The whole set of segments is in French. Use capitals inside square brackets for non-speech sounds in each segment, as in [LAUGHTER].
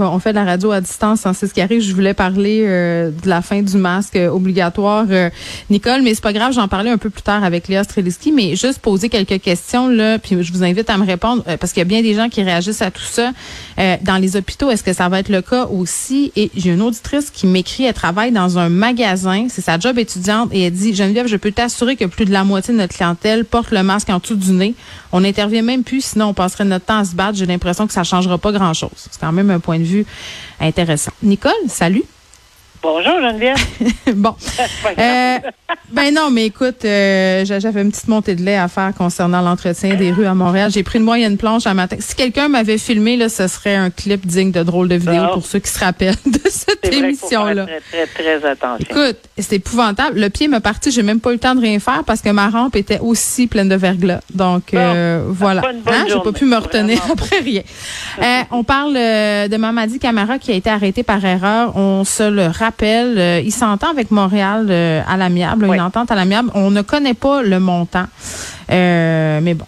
On fait de la radio à distance, hein, c'est ce qui arrive. Je voulais parler euh, de la fin du masque euh, obligatoire, euh, Nicole, mais c'est pas grave, j'en parlais un peu plus tard avec Léa Streliski, mais juste poser quelques questions puis je vous invite à me répondre parce qu'il y a bien des gens qui réagissent à tout ça. Dans les hôpitaux, est-ce que ça va être le cas aussi? Et j'ai une auditrice qui m'écrit, elle travaille dans un magasin, c'est sa job étudiante, et elle dit Geneviève, je peux t'assurer que plus de la moitié de notre clientèle porte le masque en dessous du nez. On n'intervient même plus, sinon on passerait notre temps à se battre. J'ai l'impression que ça changera pas grand-chose. C'est quand même un point de vue intéressant. Nicole, salut. Bonjour, Geneviève. [LAUGHS] bon. Euh, ben non, mais écoute, euh, j'a- j'avais une petite montée de lait à faire concernant l'entretien des rues à Montréal. J'ai pris une moyenne planche un matin. Si quelqu'un m'avait filmé, là, ce serait un clip digne de drôle de vidéo pour ceux qui se rappellent de cette émission-là. très, très, très attention. Écoute, c'est épouvantable. Le pied m'est parti, j'ai même pas eu le temps de rien faire parce que ma rampe était aussi pleine de verglas. Donc euh, voilà. Hein, j'ai pas pu me retenir après rien. On parle de Mamadi Camara qui a été arrêté par erreur. On se le rappelle. Euh, il s'entend avec Montréal euh, à l'amiable, Oui. une entente à l'amiable. On ne connaît pas le montant. Euh, mais bon.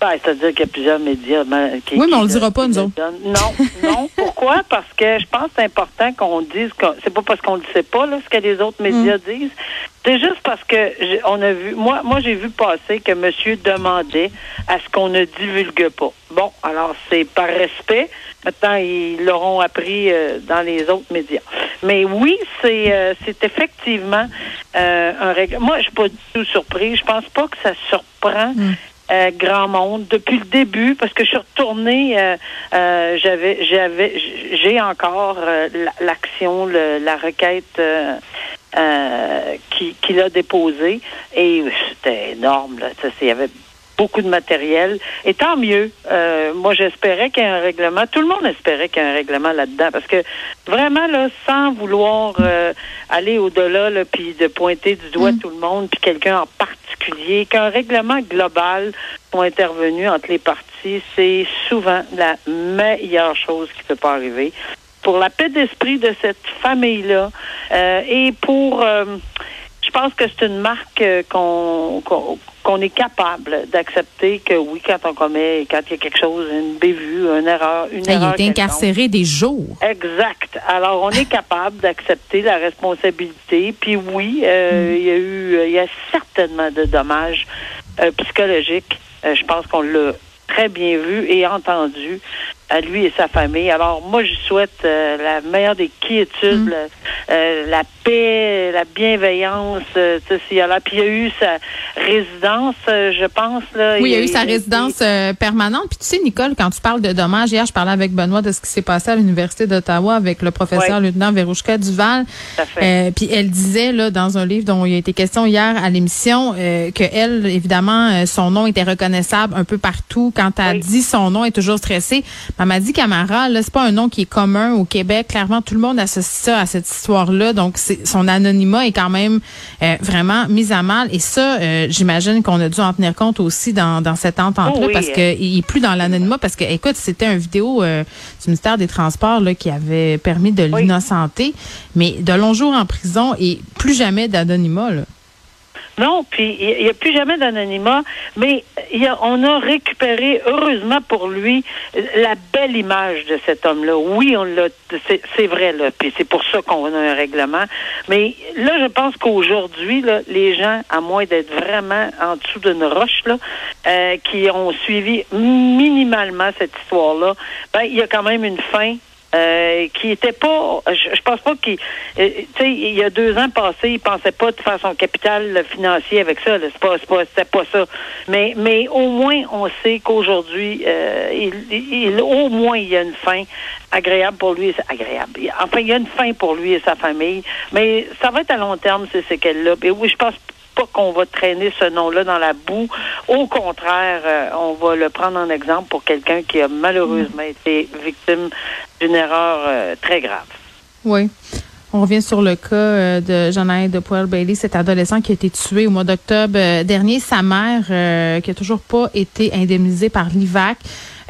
Ben, C'est-à-dire qu'il y a plusieurs médias. ben, qui, Oui, mais on qui le dira pas, qui nous le autres. Non, non. [LAUGHS] Pourquoi? Parce que je pense que c'est important qu'on dise que c'est pas parce qu'on ne sait pas là, ce que les autres médias Mm. disent. C'est juste parce que on a vu moi moi j'ai vu passer que monsieur demandait à ce qu'on ne divulgue pas. Bon, alors c'est par respect. Maintenant, ils l'auront appris euh, dans les autres médias. Mais oui, c'est euh, c'est effectivement euh, un règlement. Moi, je suis pas du tout surprise. Je pense pas que ça surprend euh, grand monde. Depuis le début parce que je suis retournée euh, euh, j'avais j'avais j'ai encore euh, la- l'action le- la requête euh, euh, qui qu'il a déposée. Et c'était énorme là. Ça, il y avait beaucoup de matériel. Et tant mieux. Euh, moi j'espérais qu'il y ait un règlement. Tout le monde espérait qu'il y ait un règlement là-dedans parce que vraiment là sans vouloir euh, aller au-delà là puis de pointer du doigt tout le monde puis quelqu'un en particulier qu'un règlement global soit intervenu entre les parties c'est souvent la meilleure chose qui peut pas arriver. Pour la paix d'esprit de cette famille-là euh, et pour, euh, je pense que c'est une marque euh, qu'on qu'on qu'on est capable d'accepter que oui, quand on commet, quand il y a quelque chose, une bévue, une erreur, une Il erreur été quelconque. incarcéré des jours. Exact. Alors, on est capable d'accepter la responsabilité. Puis oui, euh, il y a eu, il y a certainement de dommages euh, psychologiques. Euh, je pense qu'on l'a très bien vu et entendu à lui et sa famille. Alors, moi, je souhaite euh, la meilleure des quiétudes, la, euh, la paix, la bienveillance. euh, y a là. Puis il y a eu sa résidence, euh, je pense. Là, Oui, il y a eu sa résidence euh, permanente. Puis tu sais, Nicole, quand tu parles de dommages, hier, je parlais avec Benoît de ce qui s'est passé à l'Université d'Ottawa avec le professeur Oui. lieutenant Verouchka Duval. Euh, puis elle disait là dans un livre dont il a été question hier à l'émission euh, que elle, évidemment, son nom était reconnaissable un peu partout. Quand elle Oui. dit son nom, elle est toujours stressée. Mamadi Camara, là, c'est pas un nom qui est commun au Québec. Clairement, tout le monde associe ça à cette histoire-là. Donc, c'est, son anonymat est quand même euh, vraiment mis à mal. Et ça, euh, j'imagine qu'on a dû en tenir compte aussi dans, dans cette entente-là, Oh oui, parce euh. que il est plus dans l'anonymat. Parce que, écoute, c'était une vidéo euh, du ministère des Transports là, qui avait permis de Oui. l'innocenter, mais de longs jours en prison et plus jamais d'anonymat. Là. Non, puis il n'y a plus jamais d'anonymat, mais y a, on a récupéré, heureusement pour lui, la belle image de cet homme-là. Oui, on l'a, c'est, c'est vrai, là, puis c'est pour ça qu'on a un règlement. Mais là, je pense qu'aujourd'hui, là, les gens, à moins d'être vraiment en dessous d'une roche, là, euh, qui ont suivi minimalement cette histoire-là, ben, il y a quand même une fin euh, qui était pas, je, je pense pas qu'il, euh, tu sais, il y a deux ans passés, il pensait pas de faire son capital financier avec ça. C'est pas, c'est pas, c'était pas ça. Mais, mais au moins, on sait qu'aujourd'hui, euh, il, il- au moins, il y a une fin agréable pour lui. Agréable. Enfin, il y a une fin pour lui et sa famille. Mais ça va être à long terme ces séquelles-là. Et oui, je pense pas qu'on va traîner ce nom-là dans la boue. Au contraire, euh, on va le prendre en exemple pour quelqu'un qui a malheureusement été victime d'une erreur euh, très grave. Oui. On revient sur le cas euh, de Jeanette de Poel Bailey, cet adolescent qui a été tué au mois d'octobre euh, dernier. Sa mère, qui a toujours pas été indemnisée par l'IVAC.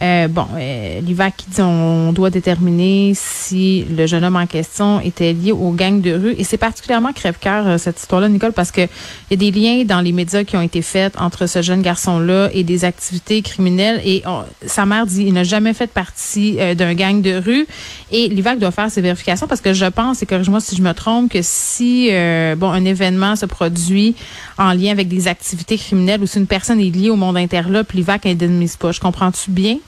Euh, bon, euh, l'IVAC dit on doit déterminer si le jeune homme en question était lié aux gangs de rue. Et c'est particulièrement crève-cœur, euh, cette histoire-là, Nicole, parce que il y a des liens dans les médias qui ont été faits entre ce jeune garçon-là et des activités criminelles. Et sa mère dit il n'a jamais fait partie euh, d'un gang de rue. Et l'IVAC doit faire ses vérifications parce que je pense, et corrige-moi si je me trompe, que si bon un événement se produit en lien avec des activités criminelles ou si une personne est liée au monde interlope, l'IVAC indemnise pas. Je comprends-tu bien?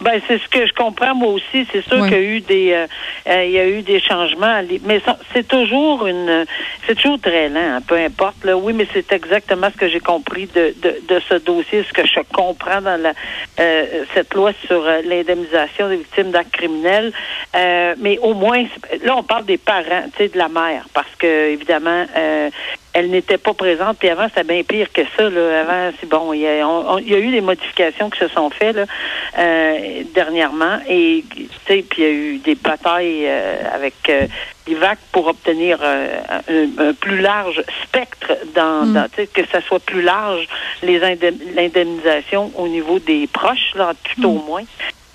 Ben c'est ce que je comprends moi aussi. C'est sûr Oui. qu'il y a eu des euh, euh, il y a eu des changements, mais ça- c'est toujours une c'est toujours très lent, hein, peu importe. Là. Oui, mais c'est exactement ce que j'ai compris de, de, de ce dossier, ce que je comprends dans la euh, cette loi sur euh, l'indemnisation des victimes d'actes criminels. Euh, mais au moins là on parle des parents, tu sais, de la mère, parce que évidemment euh, elle n'était pas présente. Puis avant, c'était bien pire que ça. Là. Avant, c'est bon. Il y, a, on- on- il y a eu des modifications qui se sont faites là, euh, dernièrement. Et tu sais, puis il y a eu des batailles euh, avec euh, l'IVAC pour obtenir un, un plus large spectre dans, Mm. dans que ça soit plus large les indem- l'indemnisation au niveau des proches, là, tout au moins.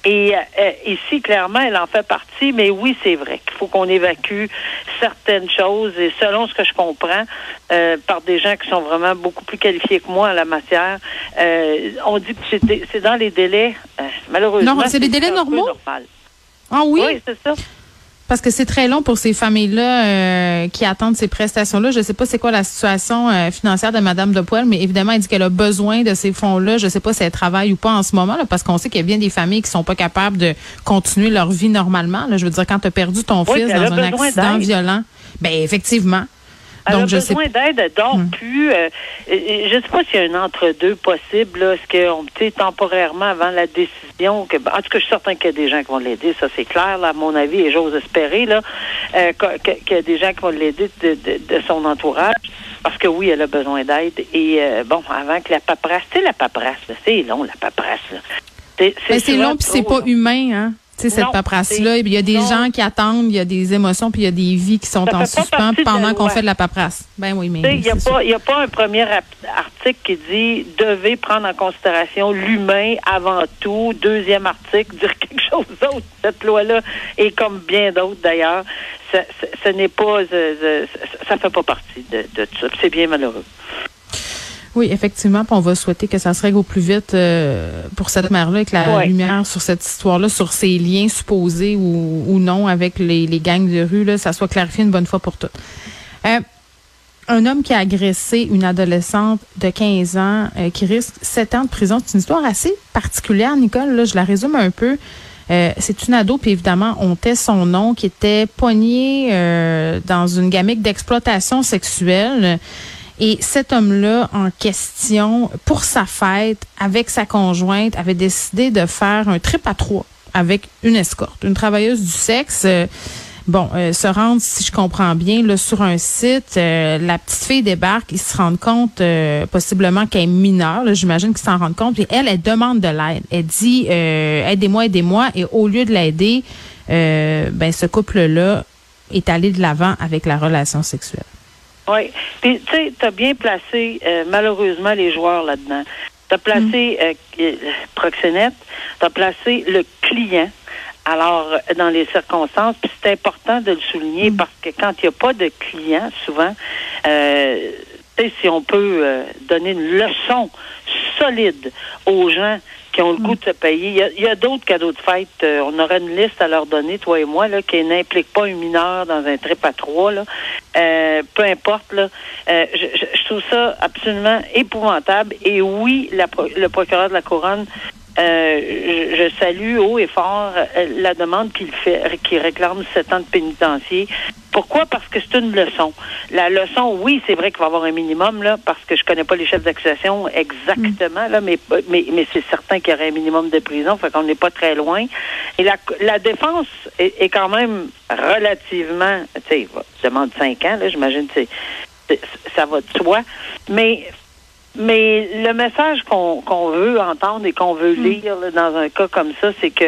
Et euh, ici, clairement, elle en fait partie, mais oui, c'est vrai qu'il faut qu'on évacue certaines choses et selon ce que je comprends, euh, par des gens qui sont vraiment beaucoup plus qualifiés que moi en la matière, euh, on dit que c'est dans les délais, euh, malheureusement. Non, c'est des délais normaux? normal. Ah oui? Oui, c'est ça. Parce que c'est très long pour ces familles-là euh, qui attendent ces prestations-là. Je ne sais pas c'est quoi la situation euh, financière de Madame de Poel, mais évidemment, elle dit qu'elle a besoin de ces fonds-là. Je ne sais pas si elle travaille ou pas en ce moment, là, parce qu'on sait qu'il y a bien des familles qui sont pas capables de continuer leur vie normalement. Là. Je veux dire, quand tu as perdu ton Oui, fils dans un accident violent, ben effectivement. Elle Donc, a besoin d'aide, elle dort Hmm. plus. euh, je ne sais pas s'il y a un entre-deux possible. là. Est-ce qu'on sais, temporairement avant la décision, que, en tout cas, je suis certain qu'il y a des gens qui vont l'aider, ça c'est clair, là, à mon avis, et j'ose espérer là, euh, qu'il y a des gens qui vont l'aider de, de- de son entourage. Parce que oui, elle a besoin d'aide. Et euh, bon, avant que la paperasse, tu sais, la paperasse, là, c'est long, la paperasse. là. C'est Ben, long puis c'est pas long. humain, hein. Sais, cette paperasse-là. Il y a des non. gens qui attendent, il y a des émotions, puis il y a des vies qui sont Ça en suspens pendant qu'on fait de la paperasse. Ben oui, mais. Il n'y a, a pas un premier article qui dit devez prendre en considération l'humain avant tout. Deuxième article, dire quelque chose d'autre. Cette loi-là, et comme bien d'autres d'ailleurs, ça- ça- ce n'est pas, euh, ça ne fait pas partie de, de tout ça. C'est bien malheureux. Oui, effectivement. On va souhaiter que ça se règle au plus vite euh, pour cette mère-là, avec la Ouais. lumière sur cette histoire-là, sur ses liens supposés ou, ou non avec les, les gangs de rue, là, ça soit clarifié une bonne fois pour toutes. Euh, un homme qui a agressé une adolescente de 15 ans euh, qui risque 7 ans de prison. C'est une histoire assez particulière, Nicole. Là, je la résume un peu. Euh, c'est une ado, puis évidemment, on tait son nom, qui était poignée euh, dans une gamique d'exploitation sexuelle. Et cet homme-là, en question, pour sa fête, avec sa conjointe, avait décidé de faire un trip à trois avec une escorte, une travailleuse du sexe. euh, Bon, euh, se rendre, si je comprends bien, là, sur un site, euh, la petite fille débarque, ils se rendent compte euh, possiblement qu'elle est mineure, j'imagine qu'ils s'en rendent compte, et elle, elle demande de l'aide. Elle dit euh, aidez-moi, aidez-moi, et au lieu de l'aider, euh, ben ce couple-là est allé de l'avant avec la relation sexuelle. Oui. Puis, tu sais, tu as bien placé, euh, malheureusement, les joueurs là-dedans. Tu as placé euh, euh, Proxénète, tu as placé le client. Alors, euh, dans les circonstances, puis c'est important de le souligner parce que quand il n'y a pas de client, souvent, euh, tu sais, si on peut euh, donner une leçon solide aux gens qui ont le goût de se payer. Il y a, d'autres cadeaux de fête. euh, on aurait une liste à leur donner, toi et moi, là, qui n'implique pas une mineure dans un trip à trois. Là. Euh, peu importe. Là, euh, je, je- je trouve ça absolument épouvantable. Et oui, la le procureur de la Couronne euh, je, je salue haut et fort euh, la demande qu'il fait, qu'il réclame sept ans de pénitencier. Pourquoi? Parce que c'est une leçon. La leçon, oui, c'est vrai qu'il va y avoir un minimum, là, parce que je connais pas les chefs d'accusation exactement, là, mais, mais, mais c'est certain qu'il y aurait un minimum de prison, fait qu'on n'est pas très loin. Et la, la défense est, est quand même relativement, tu sais, demande cinq ans, là, j'imagine, c'est- c'est- ça va de soi. Mais mais le message qu'on qu'on veut entendre et qu'on veut lire là, dans un cas comme ça, c'est que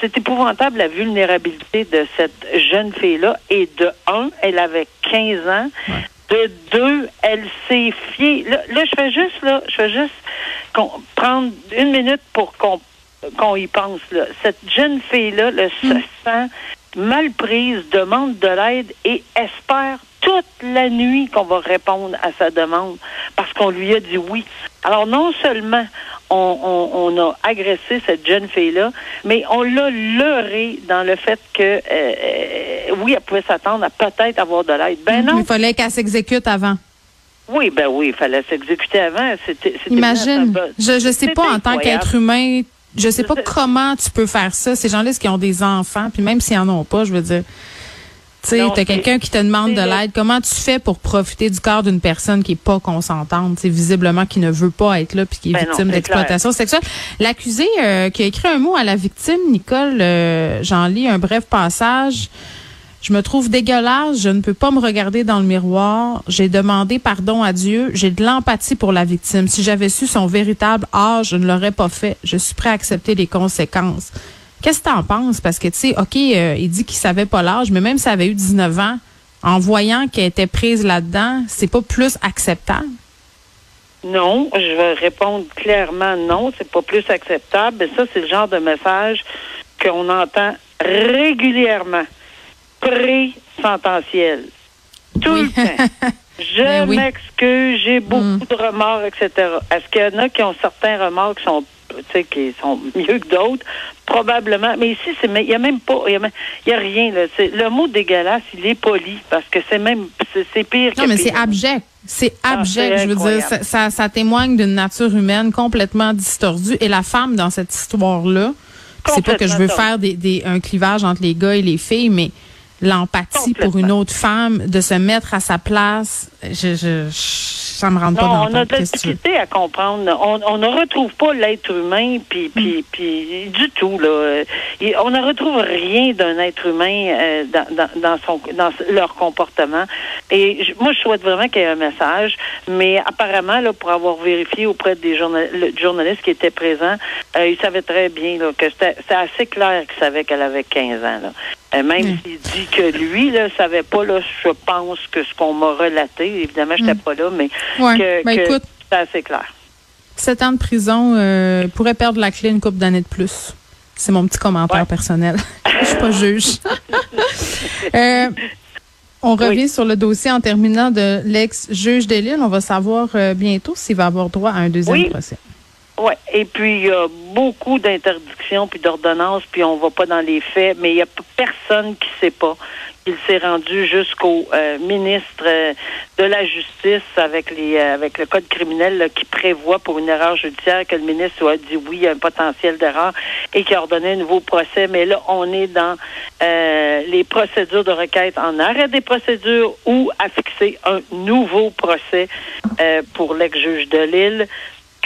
c'est épouvantable la vulnérabilité de cette jeune fille-là. Et de un, elle avait 15 ans. De deux, elle s'est fiée. Là, là, je fais juste, là, je fais juste prendre une minute pour qu'on qu'on y pense. Là. Cette jeune fille-là là, se hmm. sent mal prise, demande de l'aide et espère toute la nuit qu'on va répondre à sa demande parce qu'on lui a dit oui. Alors non seulement on, on, a agressé cette jeune fille-là, mais on l'a leurré dans le fait que euh, euh, oui, elle pouvait s'attendre à peut-être avoir de l'aide. Ben non. Il fallait qu'elle s'exécute avant. Oui, ben oui, il fallait s'exécuter avant. C'était, Imagine. je ne sais pas en tant qu'être humain, je sais pas comment tu peux faire ça. Ces gens-là, qui ont des enfants, puis même s'ils en ont pas, je veux dire. Tu sais, t'as quelqu'un qui te demande de l'aide. Comment tu fais pour profiter du corps d'une personne qui est pas consentante, c'est visiblement qui ne veut pas être là puis qui est ben victime d'exploitation sexuelle? L'accusé euh, qui a écrit un mot à la victime, Nicole, euh, j'en lis un bref passage. Je me trouve dégueulasse, je ne peux pas me regarder dans le miroir. J'ai demandé pardon à Dieu. J'ai de l'empathie pour la victime. Si j'avais su son véritable âge, je ne l'aurais pas fait. Je suis prêt à accepter les conséquences. Qu'est-ce que tu en penses? Parce que, tu sais, OK, euh, il dit qu'il savait pas l'âge, mais même s'il avait eu 19 ans, en voyant qu'elle était prise là-dedans, c'est pas plus acceptable? Non, je vais répondre clairement non, c'est pas plus acceptable. Mais ça, c'est le genre de message qu'on entend régulièrement pré-sententiel. Tout le temps. [LAUGHS] Je ben m'excuse, j'ai beaucoup mm. de remords, etc. Est-ce qu'il y en a qui ont certains remords qui sont qui sont mieux que d'autres, probablement. Mais ici, c'est il y a même pas, il y, a, rien. Là. Le mot dégueulasse, il est poli parce que c'est même, c'est pire. Non, mais c'est abject. C'est ah, abject. je veux dire, ça, ça, témoigne d'une nature humaine complètement distordue. Et la femme dans cette histoire-là, c'est pas que je veux faire des, des, un clivage entre les gars et les filles, mais l'empathie pour une autre femme, de se mettre à sa place. Je, je, ça me pas dans on a de la difficulté à comprendre. On, on, ne retrouve pas l'être humain, puis, puis, mm. puis du tout là. On ne retrouve rien d'un être humain euh, dans, dans, dans, son dans leur comportement. Et moi, je souhaite vraiment qu'il y ait un message, mais apparemment là, pour avoir vérifié auprès des journalistes qui étaient présents, euh, ils savaient très bien là, que c'était assez clair qu'ils savaient qu'elle avait 15 ans. Là. Euh, même mm. s'il dit que lui, là, savait pas, là, je pense que ce qu'on m'a relaté, évidemment, je n'étais mm. pas là, mais que, ben, c'est assez clair. Sept ans de prison euh, pourrait perdre la clé une couple d'années de plus. C'est mon petit commentaire personnel. [LAUGHS] je suis pas juge. euh, on revient sur le dossier en terminant de l'ex-juge de Lille. On va savoir euh, bientôt s'il va avoir droit à un deuxième procès. Oui, et puis il y a beaucoup d'interdictions puis d'ordonnances, puis on va pas dans les faits, mais il y a personne qui sait pas qu'il s'est rendu jusqu'au euh, ministre euh, de la Justice avec les euh, avec le code criminel qui prévoit pour une erreur judiciaire que le ministre a dit oui, il y a un potentiel d'erreur et qui a ordonné un nouveau procès. Mais là, on est dans les procédures de requête en arrêt des procédures ou à fixer un nouveau procès pour l'ex-juge de Lille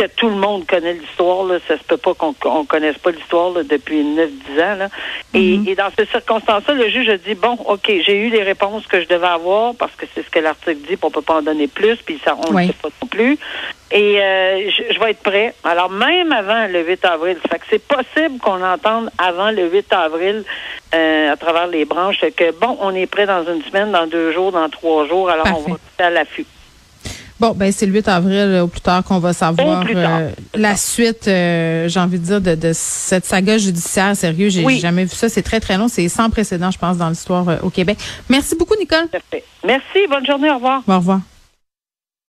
que tout le monde connaît l'histoire. Là. Ça se peut pas qu'on ne connaisse pas l'histoire depuis 9-10 ans. Là. Et, mm-hmm. et, dans ces circonstances-là, le juge a dit, bon, OK, j'ai eu les réponses que je devais avoir parce que c'est ce que l'article dit, puis on peut pas en donner plus, puis ça, on ne sait pas non plus. Et euh, je, vais être prêt. Alors, même avant le 8 avril, ça fait que c'est possible qu'on entende avant le 8 avril euh, à travers les branches que, bon, on est prêt dans une semaine, dans deux jours, dans trois jours, alors on va être à l'affût. Bon, ben c'est le 8 avril euh, au plus tard qu'on va savoir euh, la suite, euh, j'ai envie de dire, de, cette saga judiciaire. Sérieux, j'ai jamais vu ça. C'est très, très long. C'est sans précédent, je pense, dans l'histoire au Québec. Merci beaucoup, Nicole. Merci. Bonne journée. Au revoir. Au revoir.